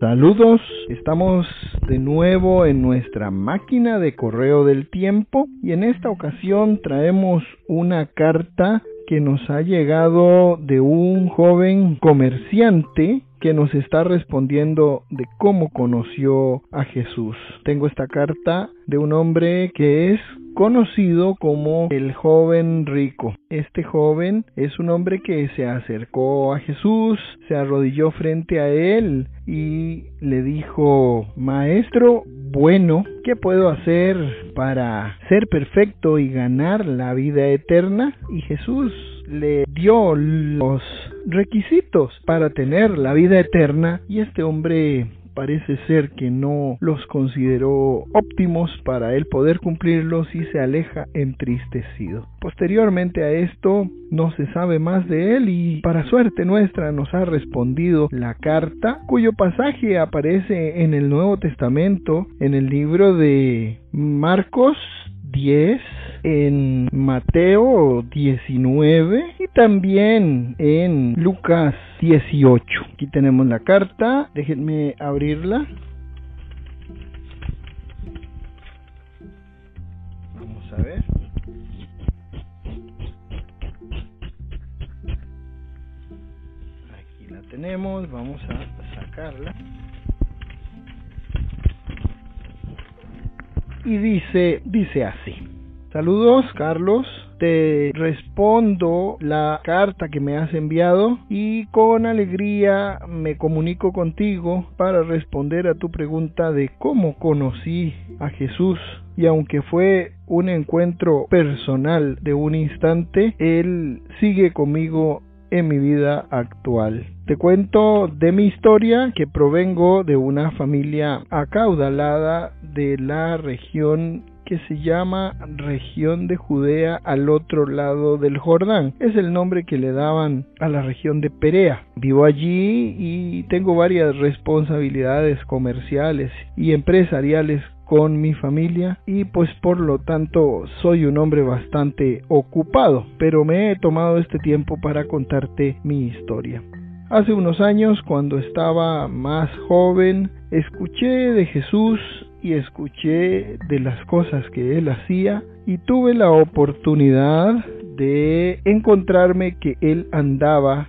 Saludos, estamos de nuevo en nuestra máquina de correo del tiempo y en esta ocasión traemos una carta que nos ha llegado de un joven comerciante que nos está respondiendo de cómo conoció a Jesús. Tengo esta carta de un hombre que es conocido como el joven rico. Este joven es un hombre que se acercó a Jesús, se arrodilló frente a él y le dijo, Maestro, bueno, ¿qué puedo hacer para ser perfecto y ganar la vida eterna? Y Jesús le dio los requisitos para tener la vida eterna y este hombre parece ser que no los consideró óptimos para él poder cumplirlos y se aleja entristecido. Posteriormente a esto no se sabe más de él y para suerte nuestra nos ha respondido la carta cuyo pasaje aparece en el Nuevo Testamento en el libro de Marcos 10 en Mateo 19 y también en Lucas 18. Aquí tenemos la carta, déjenme abrirla. Vamos a ver. Aquí la tenemos, vamos a sacarla. Y dice, dice así. Saludos, Carlos. Te respondo la carta que me has enviado y con alegría me comunico contigo para responder a tu pregunta de cómo conocí a Jesús. Y aunque fue un encuentro personal de un instante, Él sigue conmigo en mi vida actual. Te cuento de mi historia que provengo de una familia acaudalada de la región que se llama región de Judea al otro lado del Jordán. Es el nombre que le daban a la región de Perea. Vivo allí y tengo varias responsabilidades comerciales y empresariales con mi familia y pues por lo tanto soy un hombre bastante ocupado, pero me he tomado este tiempo para contarte mi historia. Hace unos años, cuando estaba más joven, escuché de Jesús y escuché de las cosas que él hacía y tuve la oportunidad de encontrarme que él andaba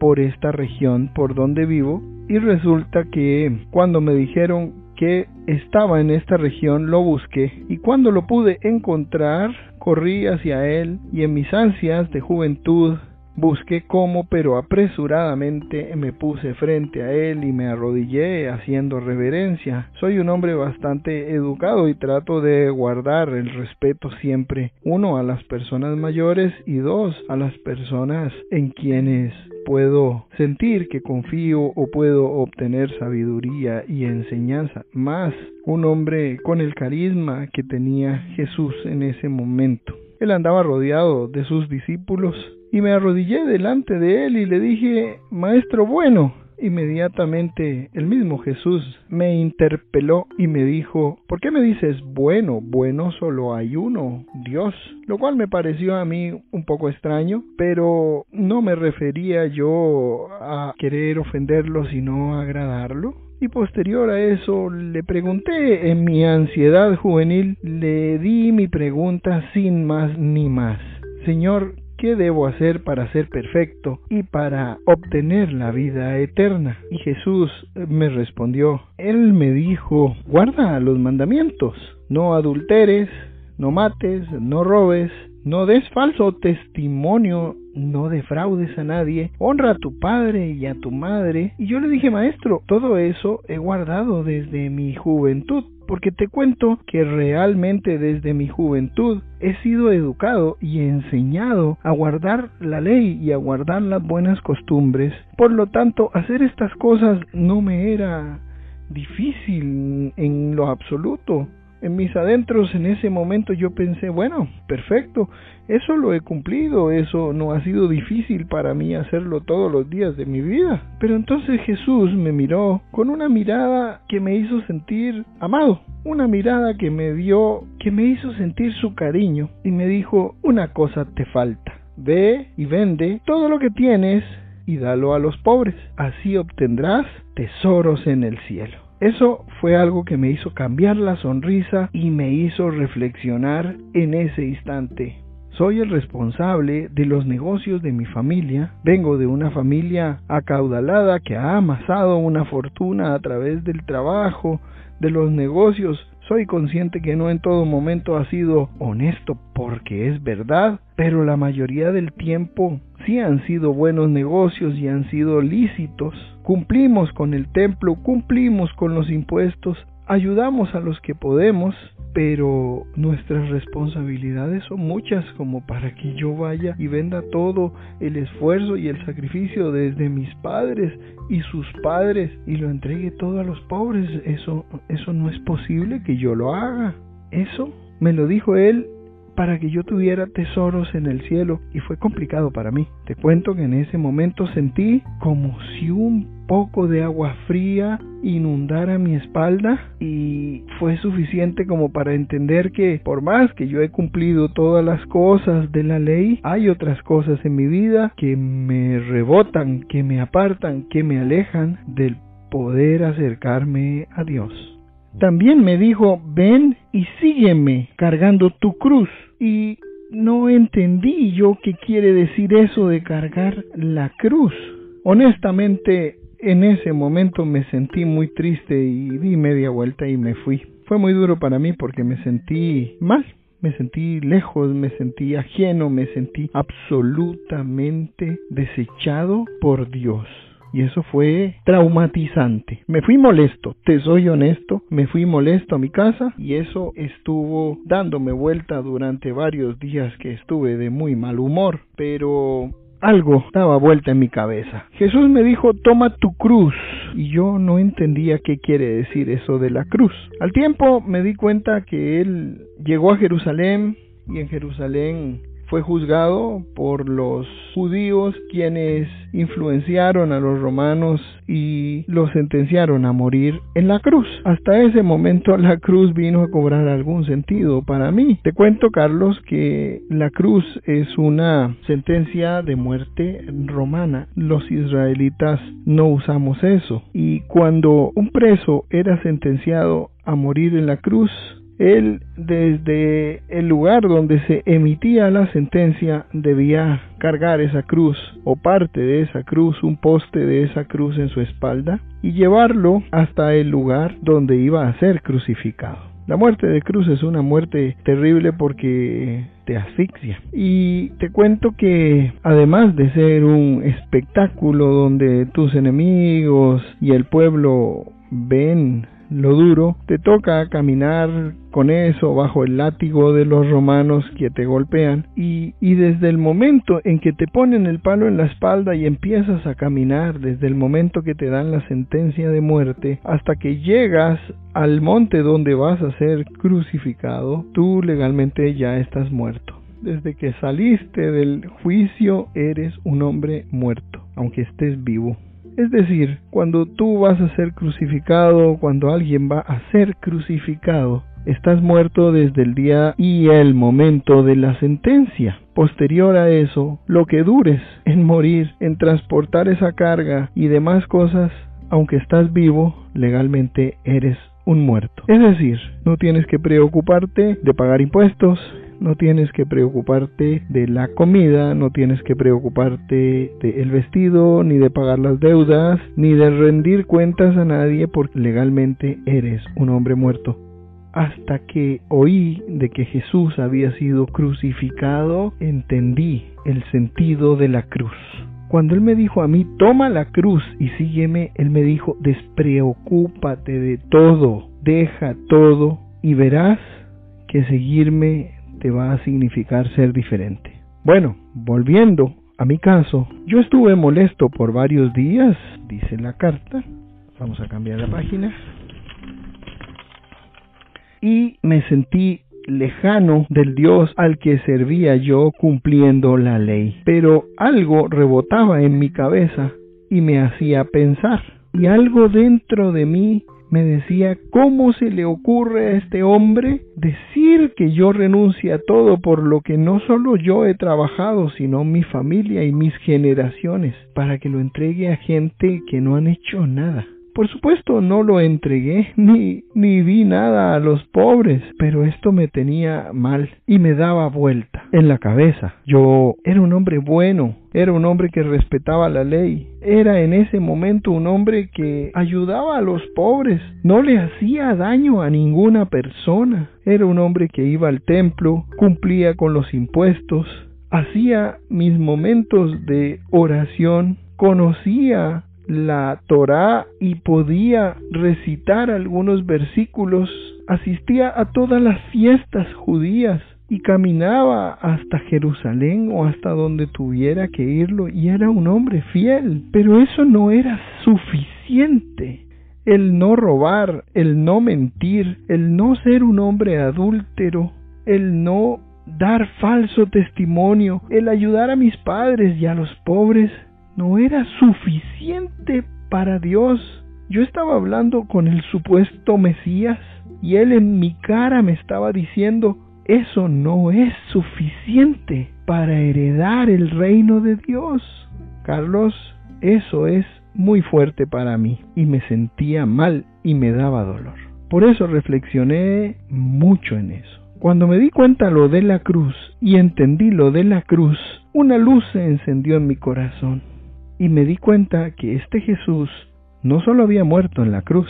por esta región por donde vivo y resulta que cuando me dijeron que estaba en esta región lo busqué y cuando lo pude encontrar corrí hacia él y en mis ansias de juventud busqué cómo pero apresuradamente me puse frente a él y me arrodillé haciendo reverencia. Soy un hombre bastante educado y trato de guardar el respeto siempre, uno a las personas mayores y dos a las personas en quienes puedo sentir que confío o puedo obtener sabiduría y enseñanza, más un hombre con el carisma que tenía Jesús en ese momento. Él andaba rodeado de sus discípulos y me arrodillé delante de él y le dije, Maestro bueno, Inmediatamente el mismo Jesús me interpeló y me dijo, ¿por qué me dices bueno? Bueno solo hay uno, Dios. Lo cual me pareció a mí un poco extraño, pero no me refería yo a querer ofenderlo sino a agradarlo. Y posterior a eso le pregunté en mi ansiedad juvenil, le di mi pregunta sin más ni más. Señor, ¿Qué debo hacer para ser perfecto y para obtener la vida eterna? Y Jesús me respondió, Él me dijo, guarda los mandamientos, no adulteres, no mates, no robes, no des falso testimonio, no defraudes a nadie, honra a tu padre y a tu madre. Y yo le dije, maestro, todo eso he guardado desde mi juventud porque te cuento que realmente desde mi juventud he sido educado y enseñado a guardar la ley y a guardar las buenas costumbres. Por lo tanto, hacer estas cosas no me era difícil en lo absoluto en mis adentros en ese momento yo pensé, bueno, perfecto, eso lo he cumplido, eso no ha sido difícil para mí hacerlo todos los días de mi vida. Pero entonces Jesús me miró con una mirada que me hizo sentir amado, una mirada que me dio, que me hizo sentir su cariño y me dijo, una cosa te falta, ve y vende todo lo que tienes y dalo a los pobres. Así obtendrás tesoros en el cielo. Eso fue algo que me hizo cambiar la sonrisa y me hizo reflexionar en ese instante. Soy el responsable de los negocios de mi familia. Vengo de una familia acaudalada que ha amasado una fortuna a través del trabajo, de los negocios. Soy consciente que no en todo momento ha sido honesto porque es verdad, pero la mayoría del tiempo sí han sido buenos negocios y han sido lícitos. Cumplimos con el templo, cumplimos con los impuestos, ayudamos a los que podemos, pero nuestras responsabilidades son muchas como para que yo vaya y venda todo el esfuerzo y el sacrificio desde mis padres y sus padres y lo entregue todo a los pobres. Eso, eso no es posible que yo lo haga. Eso me lo dijo él para que yo tuviera tesoros en el cielo y fue complicado para mí. Te cuento que en ese momento sentí como si un poco de agua fría inundara mi espalda y fue suficiente como para entender que por más que yo he cumplido todas las cosas de la ley, hay otras cosas en mi vida que me rebotan, que me apartan, que me alejan del poder acercarme a Dios. También me dijo, ven y sígueme cargando tu cruz. Y no entendí yo qué quiere decir eso de cargar la cruz. Honestamente, en ese momento me sentí muy triste y di media vuelta y me fui. Fue muy duro para mí porque me sentí mal, me sentí lejos, me sentí ajeno, me sentí absolutamente desechado por Dios y eso fue traumatizante. Me fui molesto, te soy honesto, me fui molesto a mi casa y eso estuvo dándome vuelta durante varios días que estuve de muy mal humor, pero algo daba vuelta en mi cabeza. Jesús me dijo, toma tu cruz. Y yo no entendía qué quiere decir eso de la cruz. Al tiempo me di cuenta que él llegó a Jerusalén y en Jerusalén fue juzgado por los judíos quienes influenciaron a los romanos y los sentenciaron a morir en la cruz. Hasta ese momento la cruz vino a cobrar algún sentido para mí. Te cuento, Carlos, que la cruz es una sentencia de muerte romana. Los israelitas no usamos eso. Y cuando un preso era sentenciado a morir en la cruz, él desde el lugar donde se emitía la sentencia debía cargar esa cruz o parte de esa cruz, un poste de esa cruz en su espalda y llevarlo hasta el lugar donde iba a ser crucificado. La muerte de cruz es una muerte terrible porque te asfixia. Y te cuento que además de ser un espectáculo donde tus enemigos y el pueblo ven lo duro, te toca caminar con eso bajo el látigo de los romanos que te golpean y, y desde el momento en que te ponen el palo en la espalda y empiezas a caminar, desde el momento que te dan la sentencia de muerte hasta que llegas al monte donde vas a ser crucificado, tú legalmente ya estás muerto. Desde que saliste del juicio eres un hombre muerto, aunque estés vivo. Es decir, cuando tú vas a ser crucificado, cuando alguien va a ser crucificado, estás muerto desde el día y el momento de la sentencia. Posterior a eso, lo que dures en morir, en transportar esa carga y demás cosas, aunque estás vivo, legalmente eres un muerto. Es decir, no tienes que preocuparte de pagar impuestos, no tienes que preocuparte de la comida, no tienes que preocuparte del vestido, ni de pagar las deudas, ni de rendir cuentas a nadie porque legalmente eres un hombre muerto. Hasta que oí de que Jesús había sido crucificado, entendí el sentido de la cruz. Cuando Él me dijo a mí, toma la cruz y sígueme, Él me dijo, despreocúpate de todo, deja todo y verás que seguirme te va a significar ser diferente. Bueno, volviendo a mi caso, yo estuve molesto por varios días, dice la carta. Vamos a cambiar la página. Y me sentí lejano del Dios al que servía yo cumpliendo la ley. Pero algo rebotaba en mi cabeza y me hacía pensar. Y algo dentro de mí me decía, ¿cómo se le ocurre a este hombre decir que yo renuncie a todo por lo que no solo yo he trabajado, sino mi familia y mis generaciones, para que lo entregue a gente que no han hecho nada? Por supuesto no lo entregué ni, ni vi nada a los pobres, pero esto me tenía mal y me daba vuelta en la cabeza. Yo era un hombre bueno, era un hombre que respetaba la ley, era en ese momento un hombre que ayudaba a los pobres, no le hacía daño a ninguna persona, era un hombre que iba al templo, cumplía con los impuestos, hacía mis momentos de oración, conocía la Torá y podía recitar algunos versículos, asistía a todas las fiestas judías y caminaba hasta Jerusalén o hasta donde tuviera que irlo y era un hombre fiel. Pero eso no era suficiente. El no robar, el no mentir, el no ser un hombre adúltero, el no dar falso testimonio, el ayudar a mis padres y a los pobres, no era suficiente para Dios. Yo estaba hablando con el supuesto Mesías y él en mi cara me estaba diciendo, eso no es suficiente para heredar el reino de Dios. Carlos, eso es muy fuerte para mí y me sentía mal y me daba dolor. Por eso reflexioné mucho en eso. Cuando me di cuenta lo de la cruz y entendí lo de la cruz, una luz se encendió en mi corazón y me di cuenta que este Jesús no solo había muerto en la cruz,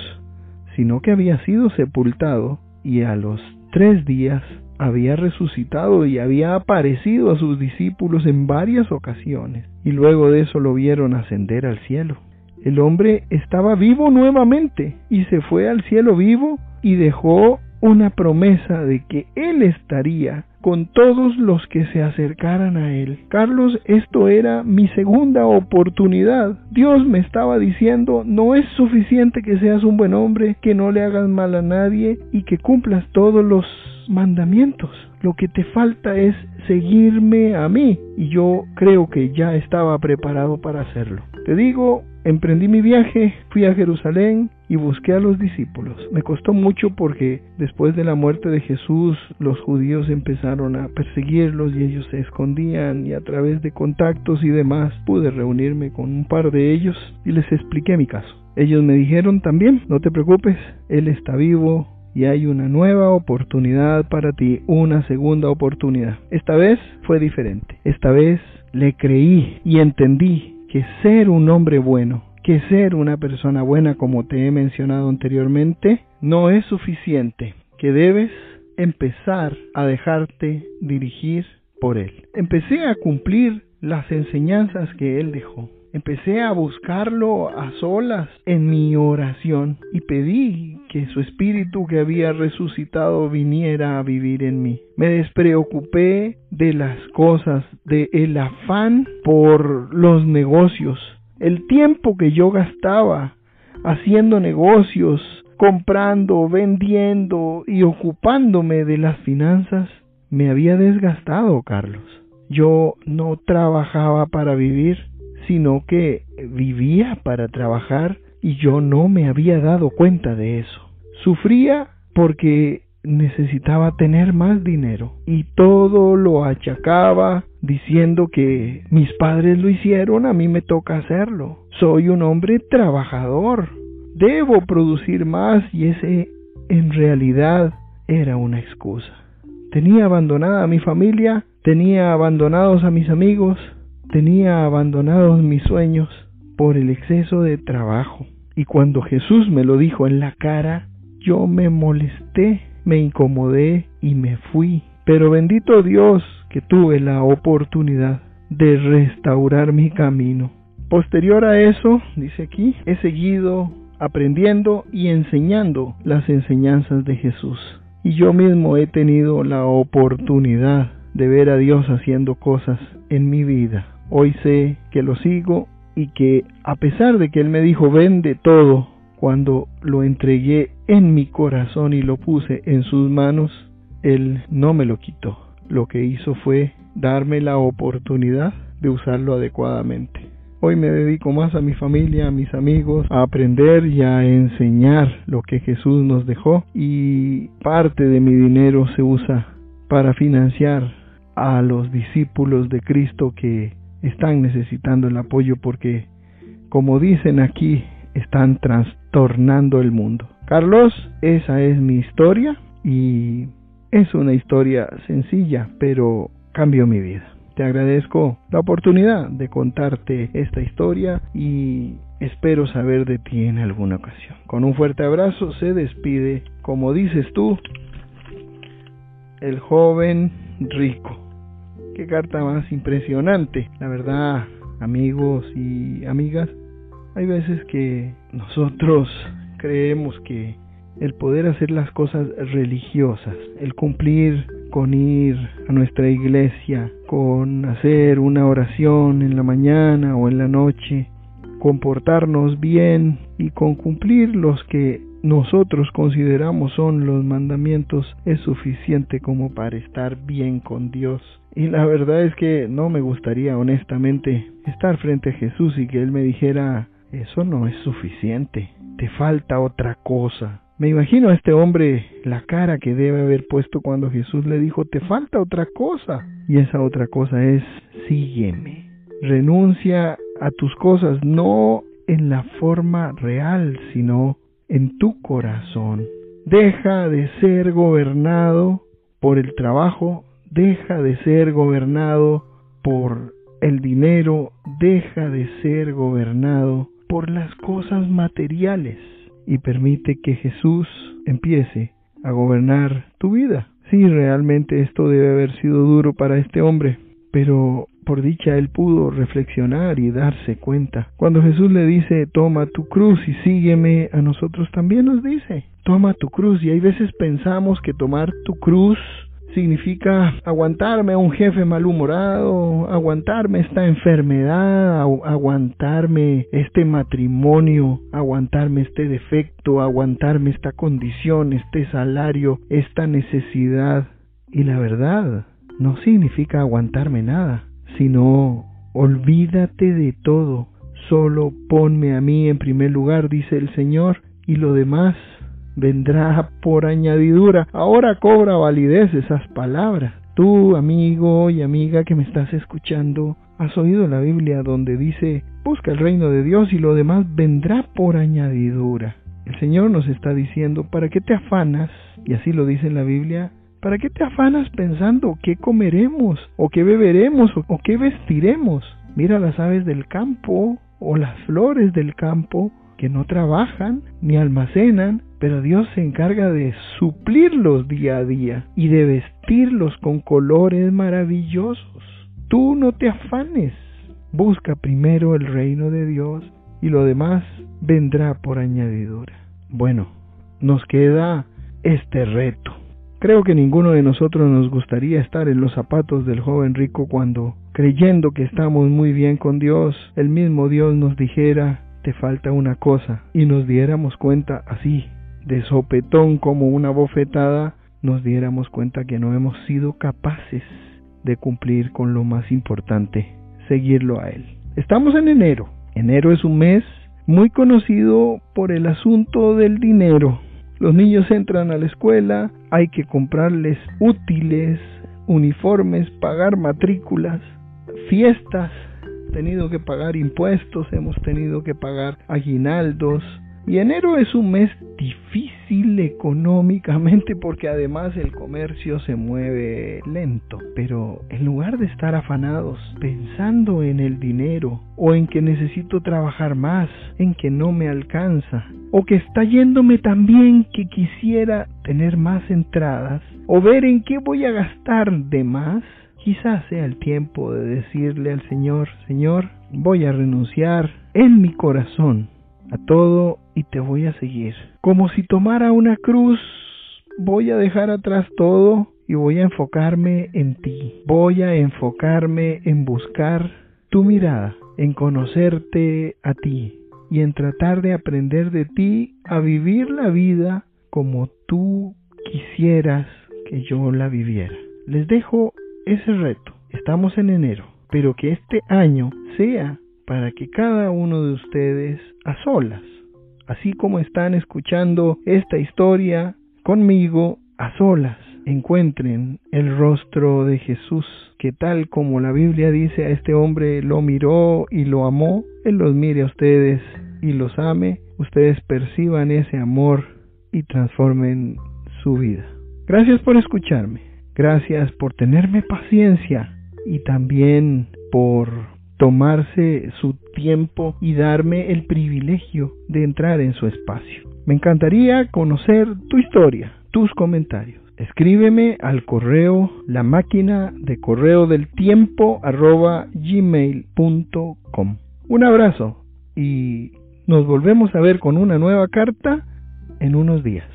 sino que había sido sepultado y a los tres días había resucitado y había aparecido a sus discípulos en varias ocasiones, y luego de eso lo vieron ascender al cielo. El hombre estaba vivo nuevamente y se fue al cielo vivo y dejó una promesa de que él estaría con todos los que se acercaran a él. Carlos, esto era mi segunda oportunidad. Dios me estaba diciendo, no es suficiente que seas un buen hombre, que no le hagas mal a nadie y que cumplas todos los mandamientos. Lo que te falta es seguirme a mí y yo creo que ya estaba preparado para hacerlo. Te digo, emprendí mi viaje, fui a Jerusalén y busqué a los discípulos. Me costó mucho porque después de la muerte de Jesús los judíos empezaron a perseguirlos y ellos se escondían y a través de contactos y demás pude reunirme con un par de ellos y les expliqué mi caso. Ellos me dijeron también, no te preocupes, Él está vivo, y hay una nueva oportunidad para ti, una segunda oportunidad. Esta vez fue diferente. Esta vez le creí y entendí que ser un hombre bueno, que ser una persona buena como te he mencionado anteriormente, no es suficiente, que debes empezar a dejarte dirigir por él. Empecé a cumplir las enseñanzas que él dejó. Empecé a buscarlo a solas en mi oración y pedí que su espíritu que había resucitado viniera a vivir en mí. Me despreocupé de las cosas, de el afán por los negocios. El tiempo que yo gastaba haciendo negocios, comprando, vendiendo y ocupándome de las finanzas, me había desgastado, Carlos. Yo no trabajaba para vivir, sino que vivía para trabajar y yo no me había dado cuenta de eso. Sufría porque necesitaba tener más dinero y todo lo achacaba diciendo que mis padres lo hicieron, a mí me toca hacerlo. Soy un hombre trabajador, debo producir más y ese en realidad era una excusa. Tenía abandonada a mi familia, tenía abandonados a mis amigos, Tenía abandonados mis sueños por el exceso de trabajo. Y cuando Jesús me lo dijo en la cara, yo me molesté, me incomodé y me fui. Pero bendito Dios que tuve la oportunidad de restaurar mi camino. Posterior a eso, dice aquí, he seguido aprendiendo y enseñando las enseñanzas de Jesús. Y yo mismo he tenido la oportunidad de ver a Dios haciendo cosas en mi vida. Hoy sé que lo sigo y que a pesar de que Él me dijo vende todo, cuando lo entregué en mi corazón y lo puse en sus manos, Él no me lo quitó. Lo que hizo fue darme la oportunidad de usarlo adecuadamente. Hoy me dedico más a mi familia, a mis amigos, a aprender y a enseñar lo que Jesús nos dejó y parte de mi dinero se usa para financiar a los discípulos de Cristo que están necesitando el apoyo porque, como dicen aquí, están trastornando el mundo. Carlos, esa es mi historia y es una historia sencilla, pero cambió mi vida. Te agradezco la oportunidad de contarte esta historia y espero saber de ti en alguna ocasión. Con un fuerte abrazo se despide, como dices tú, el joven rico. Qué carta más impresionante. La verdad, amigos y amigas, hay veces que nosotros creemos que el poder hacer las cosas religiosas, el cumplir con ir a nuestra iglesia, con hacer una oración en la mañana o en la noche, comportarnos bien y con cumplir los que nosotros consideramos son los mandamientos es suficiente como para estar bien con Dios. Y la verdad es que no me gustaría honestamente estar frente a Jesús y que Él me dijera, eso no es suficiente, te falta otra cosa. Me imagino a este hombre la cara que debe haber puesto cuando Jesús le dijo, te falta otra cosa. Y esa otra cosa es, sígueme. Renuncia a tus cosas, no en la forma real, sino en tu corazón. Deja de ser gobernado por el trabajo, deja de ser gobernado por el dinero, deja de ser gobernado por las cosas materiales y permite que Jesús empiece a gobernar tu vida. Sí, realmente esto debe haber sido duro para este hombre, pero por dicha él pudo reflexionar y darse cuenta. Cuando Jesús le dice, toma tu cruz y sígueme, a nosotros también nos dice, toma tu cruz. Y hay veces pensamos que tomar tu cruz significa aguantarme a un jefe malhumorado, aguantarme esta enfermedad, aguantarme este matrimonio, aguantarme este defecto, aguantarme esta condición, este salario, esta necesidad. Y la verdad, no significa aguantarme nada, sino olvídate de todo, solo ponme a mí en primer lugar, dice el Señor, y lo demás vendrá por añadidura. Ahora cobra validez esas palabras. Tú, amigo y amiga que me estás escuchando, has oído la Biblia donde dice, busca el reino de Dios y lo demás vendrá por añadidura. El Señor nos está diciendo, ¿para qué te afanas? Y así lo dice en la Biblia, ¿para qué te afanas pensando qué comeremos o qué beberemos o qué vestiremos? Mira las aves del campo o las flores del campo que no trabajan ni almacenan, pero Dios se encarga de suplirlos día a día y de vestirlos con colores maravillosos. Tú no te afanes, busca primero el reino de Dios y lo demás vendrá por añadidura. Bueno, nos queda este reto. Creo que ninguno de nosotros nos gustaría estar en los zapatos del joven rico cuando, creyendo que estamos muy bien con Dios, el mismo Dios nos dijera, te falta una cosa, y nos diéramos cuenta así, de sopetón como una bofetada, nos diéramos cuenta que no hemos sido capaces de cumplir con lo más importante, seguirlo a Él. Estamos en enero. Enero es un mes muy conocido por el asunto del dinero. Los niños entran a la escuela, hay que comprarles útiles, uniformes, pagar matrículas, fiestas, tenido que pagar impuestos, hemos tenido que pagar aguinaldos, y enero es un mes difícil económicamente porque además el comercio se mueve lento. Pero en lugar de estar afanados pensando en el dinero o en que necesito trabajar más, en que no me alcanza, o que está yéndome tan bien que quisiera tener más entradas, o ver en qué voy a gastar de más, quizás sea el tiempo de decirle al Señor, Señor, voy a renunciar en mi corazón a todo y te voy a seguir. Como si tomara una cruz, voy a dejar atrás todo y voy a enfocarme en ti. Voy a enfocarme en buscar tu mirada, en conocerte a ti y en tratar de aprender de ti a vivir la vida como tú quisieras que yo la viviera. Les dejo ese reto. Estamos en enero, pero que este año sea para que cada uno de ustedes a solas, así como están escuchando esta historia conmigo a solas, encuentren el rostro de Jesús, que tal como la Biblia dice a este hombre lo miró y lo amó, Él los mire a ustedes y los ame, ustedes perciban ese amor y transformen su vida. Gracias por escucharme, gracias por tenerme paciencia y también por tomarse su tiempo y darme el privilegio de entrar en su espacio. Me encantaría conocer tu historia, tus comentarios. Escríbeme al correo la máquina de correo del tiempo arroba gmail.com. Un abrazo y nos volvemos a ver con una nueva carta en unos días.